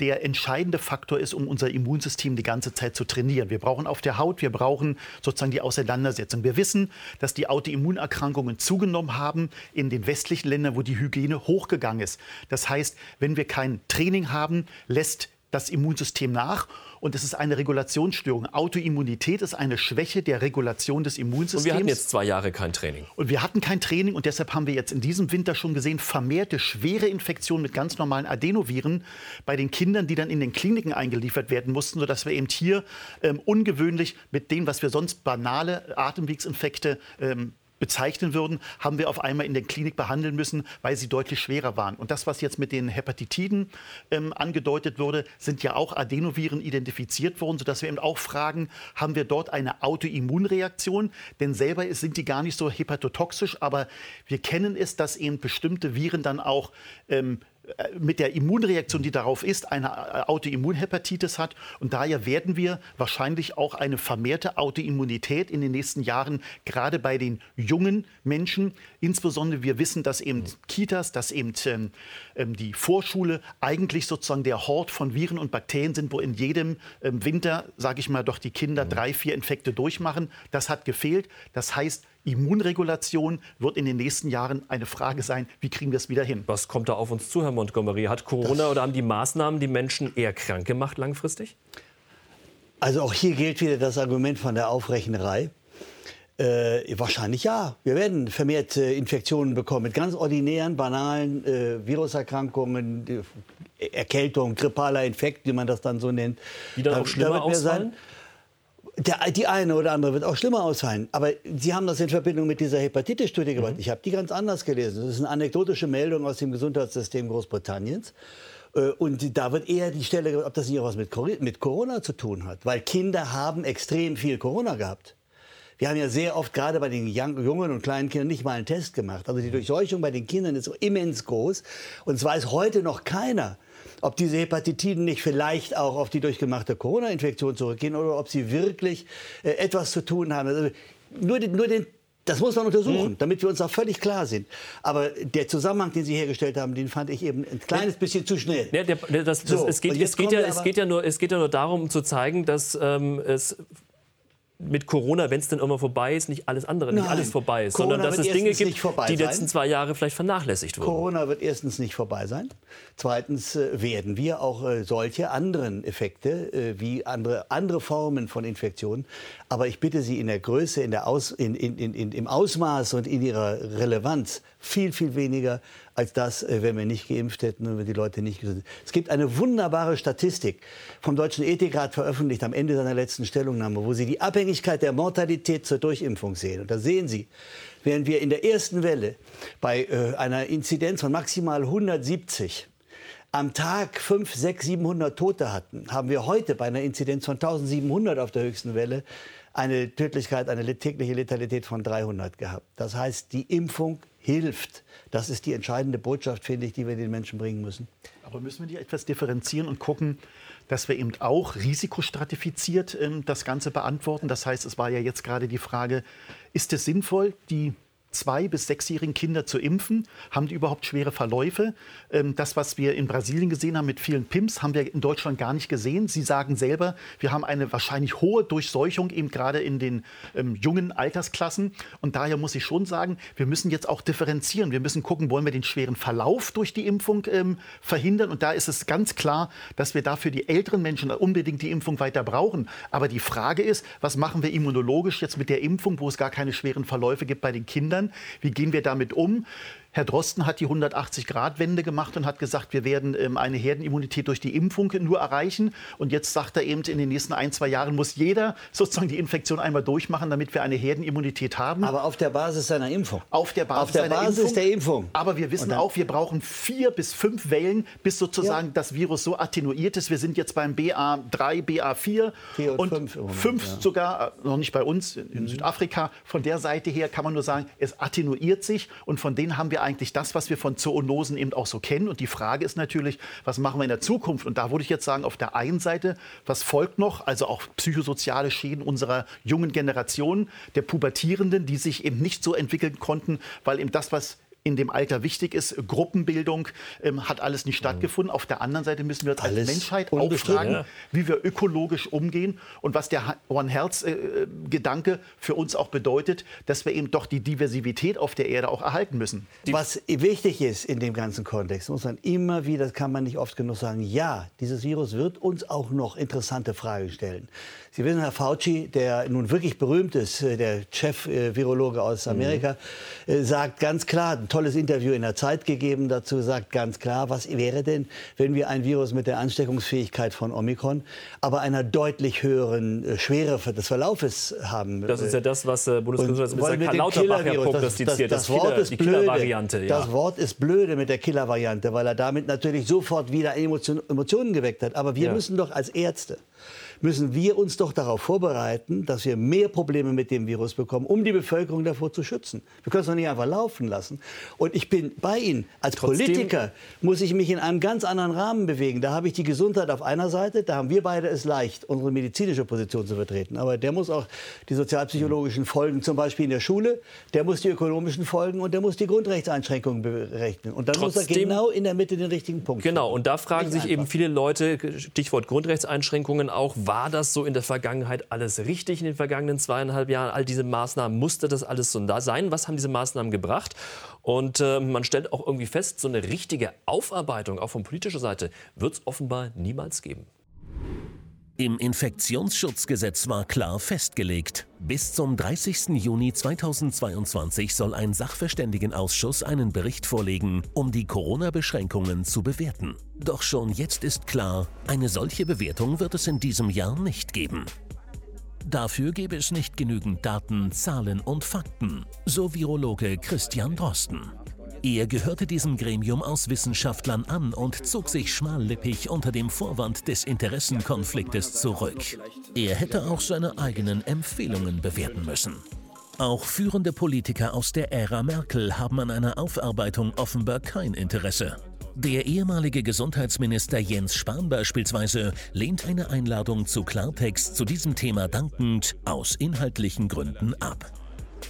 der entscheidende Faktor ist, um unser Immunsystem die ganze Zeit zu trainieren. Wir brauchen auf der Haut, wir brauchen sozusagen die Auseinandersetzung. Wir wissen, dass die Autoimmunerkrankungen zugenommen haben in den westlichen Ländern, wo die Hygiene hochgegangen ist. Das heißt, wenn wir kein Training haben, lässt das Immunsystem nach und es ist eine Regulationsstörung. Autoimmunität ist eine Schwäche der Regulation des Immunsystems. Und wir hatten jetzt zwei Jahre kein Training. Und wir hatten kein Training und deshalb haben wir jetzt in diesem Winter schon gesehen, vermehrte schwere Infektionen mit ganz normalen Adenoviren bei den Kindern, die dann in den Kliniken eingeliefert werden mussten, sodass wir eben hier ähm, ungewöhnlich mit dem, was wir sonst banale Atemwegsinfekte ähm, bezeichnen würden, haben wir auf einmal in der Klinik behandeln müssen, weil sie deutlich schwerer waren. Und das, was jetzt mit den Hepatitiden ähm, angedeutet wurde, sind ja auch Adenoviren identifiziert worden, sodass wir eben auch fragen, haben wir dort eine Autoimmunreaktion? Denn selber sind die gar nicht so hepatotoxisch, aber wir kennen es, dass eben bestimmte Viren dann auch ähm, äh, mit der Immunreaktion, die darauf ist, eine äh, Autoimmunhepatitis hat. Und daher werden wir wahrscheinlich auch eine vermehrte Autoimmunität in den nächsten Jahren, gerade bei den jungen Menschen. Insbesondere wir wissen, dass eben Kitas, dass eben ähm, ähm, die Vorschule eigentlich sozusagen der Hort von Viren und Bakterien sind, wo in jedem ähm, Winter, sage ich mal, doch die Kinder drei, vier Infekte durchmachen. Das hat gefehlt. Das heißt, Immunregulation wird in den nächsten Jahren eine Frage sein, wie kriegen wir es wieder hin. Was kommt da auf uns zu, Herr Montgomery? Hat Corona das oder haben die Maßnahmen die Menschen eher krank gemacht langfristig? Also auch hier gilt wieder das Argument von der Aufrechnerei. Äh, wahrscheinlich ja. Wir werden vermehrt äh, Infektionen bekommen mit ganz ordinären, banalen äh, Viruserkrankungen, Erkältung, grippaler Infekt, wie man das dann so nennt. Die dann auch schlimmer ausfallen? Sein, der, die eine oder andere wird auch schlimmer ausfallen. Aber Sie haben das in Verbindung mit dieser Hepatitis-Studie gemacht. Mhm. Ich habe die ganz anders gelesen. Das ist eine anekdotische Meldung aus dem Gesundheitssystem Großbritanniens. Äh, und da wird eher die Stelle, ob das nicht auch was mit Corona zu tun hat. Weil Kinder haben extrem viel Corona gehabt. Wir haben ja sehr oft gerade bei den jungen und kleinen Kindern nicht mal einen Test gemacht. Also die Durchseuchung bei den Kindern ist so immens groß. Und es weiß heute noch keiner, ob diese Hepatitiden nicht vielleicht auch auf die durchgemachte Corona-Infektion zurückgehen oder ob sie wirklich äh, etwas zu tun haben. Also nur, den, nur den das muss man untersuchen, mhm. damit wir uns auch völlig klar sind. Aber der Zusammenhang, den Sie hergestellt haben, den fand ich eben ein kleines bisschen zu schnell. Ja, der, das, das, so, es, geht, es, geht ja, es, geht ja nur, es geht ja nur darum, zu zeigen, dass ähm, es mit Corona, wenn es dann immer vorbei ist, nicht alles andere, nicht alles vorbei ist, Corona sondern dass es Dinge gibt, die die letzten zwei Jahre vielleicht vernachlässigt wurden. Corona wird erstens nicht vorbei sein. Zweitens äh, werden wir auch äh, solche anderen Effekte äh, wie andere, andere Formen von Infektionen. Aber ich bitte Sie in der Größe, in der Aus, in, in, in, im Ausmaß und in ihrer Relevanz viel, viel weniger als das, äh, wenn wir nicht geimpft hätten und wenn die Leute nicht gesund sind. Es gibt eine wunderbare Statistik vom Deutschen Ethikrat veröffentlicht am Ende seiner letzten Stellungnahme, wo Sie die Abhängigkeit der Mortalität zur Durchimpfung sehen. Und da sehen Sie, während wir in der ersten Welle bei äh, einer Inzidenz von maximal 170 am Tag 5, 6, 700 Tote hatten, haben wir heute bei einer Inzidenz von 1700 auf der höchsten Welle eine Tödlichkeit, eine tägliche Letalität von 300 gehabt. Das heißt, die Impfung hilft. Das ist die entscheidende Botschaft, finde ich, die wir den Menschen bringen müssen. Aber müssen wir die etwas differenzieren und gucken, dass wir eben auch risikostratifiziert äh, das Ganze beantworten? Das heißt, es war ja jetzt gerade die Frage, ist es sinnvoll, die zwei- bis sechsjährigen Kinder zu impfen? Haben die überhaupt schwere Verläufe? Ähm, das, was wir in Brasilien gesehen haben mit vielen PIMS, haben wir in Deutschland gar nicht gesehen. Sie sagen selber, wir haben eine wahrscheinlich hohe Durchseuchung, eben gerade in den ähm, jungen Altersklassen. Und daher muss ich schon sagen, wir müssen jetzt auch differenzieren. Wir müssen gucken, wollen wir den schweren Verlauf durch die Impfung ähm, verhindern? Und da ist es ganz klar, dass wir dafür die älteren Menschen unbedingt die Impfung weiter brauchen. Aber die Frage ist, was machen wir immunologisch jetzt mit der Impfung, wo es gar keine schweren Verläufe gibt bei den Kindern? Verändern? Wie gehen wir damit um? Herr Drosten hat die 180-Grad-Wende gemacht und hat gesagt, wir werden ähm, eine Herdenimmunität durch die Impfung nur erreichen. Und jetzt sagt er eben, in den nächsten ein, zwei Jahren muss jeder sozusagen die Infektion einmal durchmachen, damit wir eine Herdenimmunität haben. Aber auf der Basis seiner Impfung. Auf der Basis, auf der Basis Impfung. der Impfung. Aber wir wissen auch, wir brauchen vier bis fünf Wellen, bis sozusagen ja. das Virus so attenuiert ist. Wir sind jetzt beim BA3, BA4 und, und fünf, fünf ja. sogar, äh, noch nicht bei uns, in mhm. Südafrika. Von der Seite her kann man nur sagen, es attenuiert sich und von denen haben wir wir eigentlich das, was wir von Zoonosen eben auch so kennen. Und die Frage ist natürlich, was machen wir in der Zukunft? Und da würde ich jetzt sagen, auf der einen Seite, was folgt noch? Also auch psychosoziale Schäden unserer jungen Generation, der Pubertierenden, die sich eben nicht so entwickeln konnten, weil eben das, was in dem Alter wichtig ist. Gruppenbildung ähm, hat alles nicht stattgefunden. Auf der anderen Seite müssen wir uns als Menschheit auch fragen, ja. wie wir ökologisch umgehen und was der One-Herz-Gedanke für uns auch bedeutet, dass wir eben doch die Diversität auf der Erde auch erhalten müssen. Was wichtig ist in dem ganzen Kontext, muss man immer wieder, das kann man nicht oft genug sagen, ja, dieses Virus wird uns auch noch interessante Fragen stellen. Sie wissen, Herr Fauci, der nun wirklich berühmt ist, äh, der Chef-Virologe aus Amerika, mhm. sagt ganz klar, tolles Interview in der Zeit gegeben dazu, sagt ganz klar, was wäre denn, wenn wir ein Virus mit der Ansteckungsfähigkeit von Omikron, aber einer deutlich höheren äh, Schwere des Verlaufes haben. Das ist ja das, was äh, Bundesgesundheitsminister Karl Lauterbach ja prognostiziert, das, das, das, Wort ist blöde, ja. Das Wort ist blöde mit der Killer-Variante, weil er damit natürlich sofort wieder Emotionen geweckt hat. Aber wir ja. müssen doch als Ärzte müssen wir uns doch darauf vorbereiten, dass wir mehr Probleme mit dem Virus bekommen, um die Bevölkerung davor zu schützen. Wir können es doch nicht einfach laufen lassen. Und ich bin bei Ihnen. Als Trotzdem Politiker muss ich mich in einem ganz anderen Rahmen bewegen. Da habe ich die Gesundheit auf einer Seite, da haben wir beide es leicht, unsere medizinische Position zu vertreten. Aber der muss auch die sozialpsychologischen Folgen, zum Beispiel in der Schule, der muss die ökonomischen Folgen und der muss die Grundrechtseinschränkungen berechnen. Und dann Trotzdem, muss er genau in der Mitte den richtigen Punkt Genau, und da fragen sich einfach. eben viele Leute, Stichwort Grundrechtseinschränkungen auch, war das so in der Vergangenheit alles richtig in den vergangenen zweieinhalb Jahren? All diese Maßnahmen, musste das alles so da sein? Was haben diese Maßnahmen gebracht? Und äh, man stellt auch irgendwie fest, so eine richtige Aufarbeitung, auch von politischer Seite, wird es offenbar niemals geben. Im Infektionsschutzgesetz war klar festgelegt, bis zum 30. Juni 2022 soll ein Sachverständigenausschuss einen Bericht vorlegen, um die Corona-Beschränkungen zu bewerten. Doch schon jetzt ist klar, eine solche Bewertung wird es in diesem Jahr nicht geben. Dafür gäbe es nicht genügend Daten, Zahlen und Fakten, so Virologe Christian Drosten. Er gehörte diesem Gremium aus Wissenschaftlern an und zog sich schmallippig unter dem Vorwand des Interessenkonfliktes zurück. Er hätte auch seine eigenen Empfehlungen bewerten müssen. Auch führende Politiker aus der Ära Merkel haben an einer Aufarbeitung offenbar kein Interesse. Der ehemalige Gesundheitsminister Jens Spahn beispielsweise lehnt eine Einladung zu Klartext zu diesem Thema dankend aus inhaltlichen Gründen ab.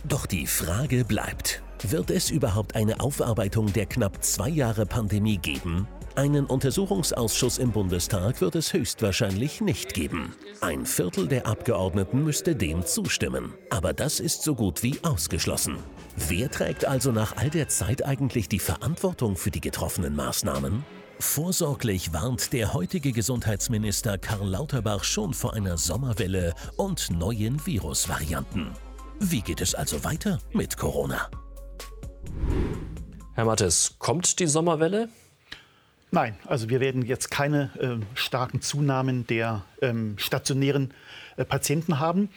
Doch die Frage bleibt, wird es überhaupt eine Aufarbeitung der knapp zwei Jahre Pandemie geben? Einen Untersuchungsausschuss im Bundestag wird es höchstwahrscheinlich nicht geben. Ein Viertel der Abgeordneten müsste dem zustimmen. Aber das ist so gut wie ausgeschlossen. Wer trägt also nach all der Zeit eigentlich die Verantwortung für die getroffenen Maßnahmen? Vorsorglich warnt der heutige Gesundheitsminister Karl Lauterbach schon vor einer Sommerwelle und neuen Virusvarianten. Wie geht es also weiter mit Corona? Herr Mattes, kommt die Sommerwelle? Nein, also wir werden jetzt keine äh, starken Zunahmen der ähm, stationären äh, Patienten haben,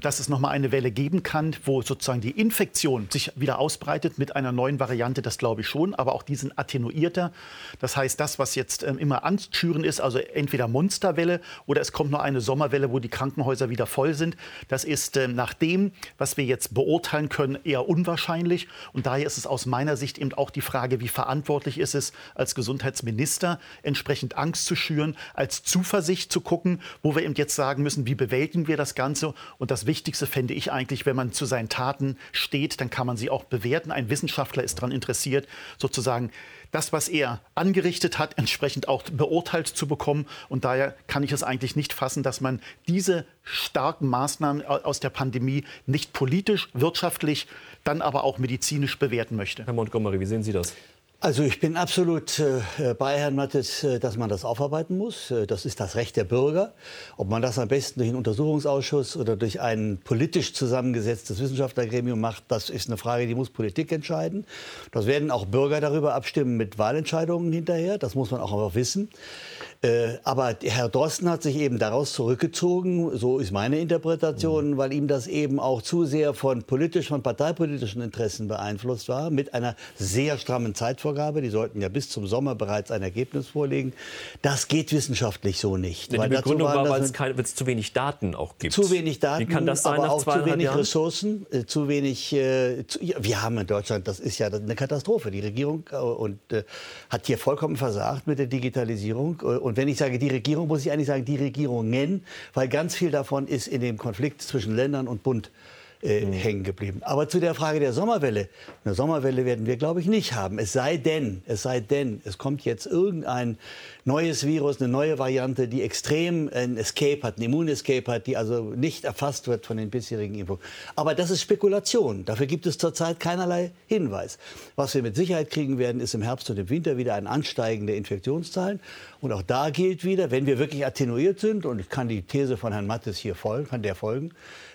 dass es noch mal eine Welle geben kann, wo sozusagen die Infektion sich wieder ausbreitet mit einer neuen Variante, das glaube ich schon, aber auch diesen attenuierter. Das heißt, das, was jetzt ähm, immer anschüren ist, also entweder Monsterwelle oder es kommt noch eine Sommerwelle, wo die Krankenhäuser wieder voll sind, das ist ähm, nach dem, was wir jetzt beurteilen können, eher unwahrscheinlich. Und daher ist es aus meiner Sicht eben auch die Frage, wie verantwortlich ist es als Gesundheitsminister, entsprechend Angst zu schüren, als Zuversicht zu gucken, wo wir eben jetzt sagen müssen, wie bewältigen wir das Ganze. Und das Wichtigste fände ich eigentlich, wenn man zu seinen Taten steht, dann kann man sie auch bewerten. Ein Wissenschaftler ist daran interessiert, sozusagen das, was er angerichtet hat, entsprechend auch beurteilt zu bekommen. Und daher kann ich es eigentlich nicht fassen, dass man diese starken Maßnahmen aus der Pandemie nicht politisch, wirtschaftlich, dann aber auch medizinisch bewerten möchte. Herr Montgomery, wie sehen Sie das? Also ich bin absolut äh, bei Herrn Mattes, äh, dass man das aufarbeiten muss. Äh, das ist das Recht der Bürger. Ob man das am besten durch einen Untersuchungsausschuss oder durch ein politisch zusammengesetztes Wissenschaftlergremium macht, das ist eine Frage, die muss Politik entscheiden. Das werden auch Bürger darüber abstimmen mit Wahlentscheidungen hinterher. Das muss man auch einfach wissen. Äh, aber Herr Drosten hat sich eben daraus zurückgezogen, so ist meine Interpretation, mhm. weil ihm das eben auch zu sehr von politisch, von parteipolitischen Interessen beeinflusst war, mit einer sehr strammen Zeitvorgabe. Die sollten ja bis zum Sommer bereits ein Ergebnis vorlegen. Das geht wissenschaftlich so nicht. Die Begründung war, weil es, zu wenig Daten auch gibt. Zu wenig Daten, Wie kann das sein, aber auch zu wenig Jahren? Ressourcen, äh, zu wenig. Äh, zu, ja, wir haben in Deutschland, das ist ja eine Katastrophe. Die Regierung äh, und, äh, hat hier vollkommen versagt mit der Digitalisierung. Äh, und wenn ich sage die Regierung, muss ich eigentlich sagen die Regierungen, weil ganz viel davon ist in dem Konflikt zwischen Ländern und Bund äh, mhm. hängen geblieben. Aber zu der Frage der Sommerwelle. Eine Sommerwelle werden wir, glaube ich, nicht haben. Es sei denn, es sei denn, es kommt jetzt irgendein neues Virus, eine neue Variante, die extrem ein Escape hat, ein Immunescape hat, die also nicht erfasst wird von den bisherigen Impfungen. Aber das ist Spekulation. Dafür gibt es zurzeit keinerlei Hinweis. Was wir mit Sicherheit kriegen werden, ist im Herbst und im Winter wieder ein Ansteigen der Infektionszahlen. Und auch da gilt wieder, wenn wir wirklich attenuiert sind, und ich kann die These von Herrn Mattes hier folgen, kann der folgen,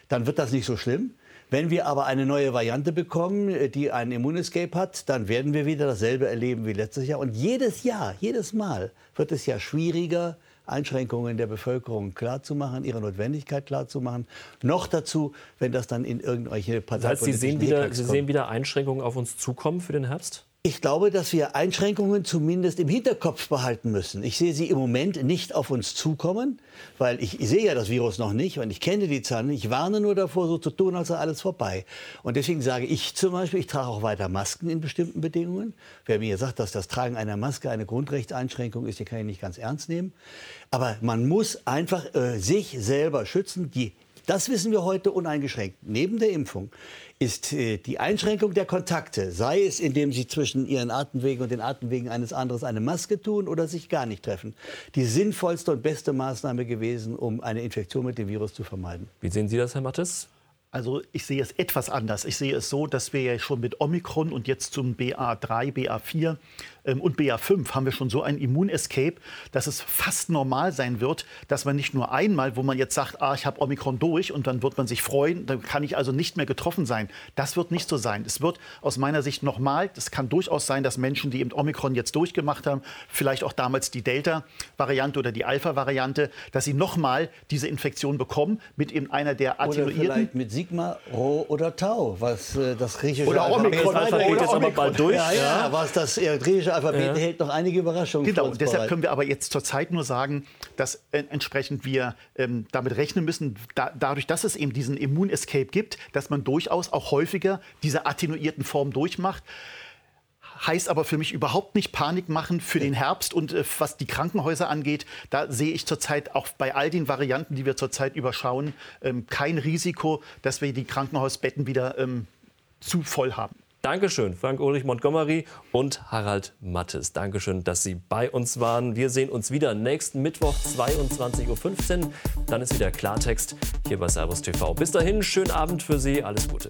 dann wird das nicht so schlimm. Wenn wir aber eine neue Variante bekommen, äh, die einen Immunescape hat, dann werden wir wieder dasselbe erleben wie letztes Jahr. Und jedes Jahr, jedes Mal wird es ja schwieriger, Einschränkungen der Bevölkerung klarzumachen, ihre Notwendigkeit klarzumachen. Noch dazu, wenn das dann in irgendwelche Parteien. Das heißt, Sie sehen, wieder, Sie sehen wieder Einschränkungen auf uns zukommen für den Herbst? Ich glaube, dass wir Einschränkungen zumindest im Hinterkopf behalten müssen. Ich sehe sie im Moment nicht auf uns zukommen, weil ich, sehe ja das Virus noch nicht und ich kenne die Zahlen. Ich warne nur davor, so zu tun, als sei alles vorbei. Und deswegen sage ich zum Beispiel, ich trage auch weiter Masken in bestimmten Bedingungen. Wer mir sagt, dass das Tragen einer Maske eine Grundrechtseinschränkung ist, den kann ich nicht ganz ernst nehmen. Aber man muss einfach äh, sich selber schützen. Die das wissen wir heute uneingeschränkt. Neben der Impfung ist äh, die Einschränkung der Kontakte, sei es indem Sie zwischen Ihren Atemwegen und den Atemwegen eines anderen eine Maske tun oder sich gar nicht treffen, die sinnvollste und beste Maßnahme gewesen, um eine Infektion mit dem Virus zu vermeiden. Wie sehen Sie das, Herr Mattes? Also ich sehe es etwas anders. Ich sehe es so, dass wir ja schon mit Omikron und jetzt zum BA3, BA4 ähm, und BA5 haben wir schon so ein Immunescape, dass es fast normal sein wird, dass man nicht nur einmal, wo man jetzt sagt, ah, ich habe Omikron durch und dann wird man sich freuen, dann kann ich also nicht mehr getroffen sein. Das wird nicht so sein. Es wird aus meiner Sicht nochmal, das kann durchaus sein, dass Menschen, die eben Omikron jetzt durchgemacht haben, vielleicht auch damals die Delta-Variante oder die Alpha-Variante, dass sie nochmal diese Infektion bekommen mit eben einer der attenuierten... Oder mit Sigma, Rho oder Tau, was äh, das griechische oder Omikron, Alphabet oder jetzt aber bald durch. Ja, ja, was das äh, griechische Alphabet hält noch einige Überraschungen. Genau, und deshalb können wir aber jetzt zurzeit nur sagen, dass äh, entsprechend wir ähm, damit rechnen müssen, da, dadurch, dass es eben diesen Immunescape gibt, dass man durchaus auch häufiger diese attenuierten Formen durchmacht heißt aber für mich überhaupt nicht Panik machen für den Herbst. Und äh, was die Krankenhäuser angeht, da sehe ich zurzeit auch bei all den Varianten, die wir zurzeit überschauen, ähm, kein Risiko, dass wir die Krankenhausbetten wieder ähm, zu voll haben. Dankeschön, Frank-Ulrich Montgomery und Harald Mattes. Dankeschön, dass Sie bei uns waren. Wir sehen uns wieder nächsten Mittwoch 22.15 Uhr. Dann ist wieder Klartext hier bei Servus TV. Bis dahin, schönen Abend für Sie. Alles Gute.